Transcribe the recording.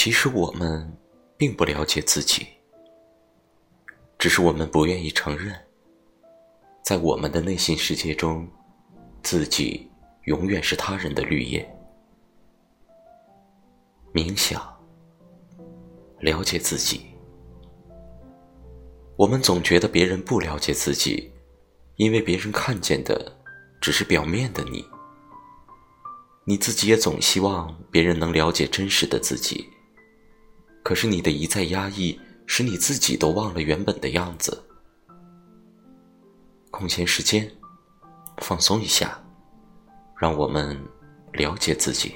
其实我们并不了解自己，只是我们不愿意承认，在我们的内心世界中，自己永远是他人的绿叶。冥想，了解自己。我们总觉得别人不了解自己，因为别人看见的只是表面的你。你自己也总希望别人能了解真实的自己。可是你的一再压抑，使你自己都忘了原本的样子。空闲时间，放松一下，让我们了解自己。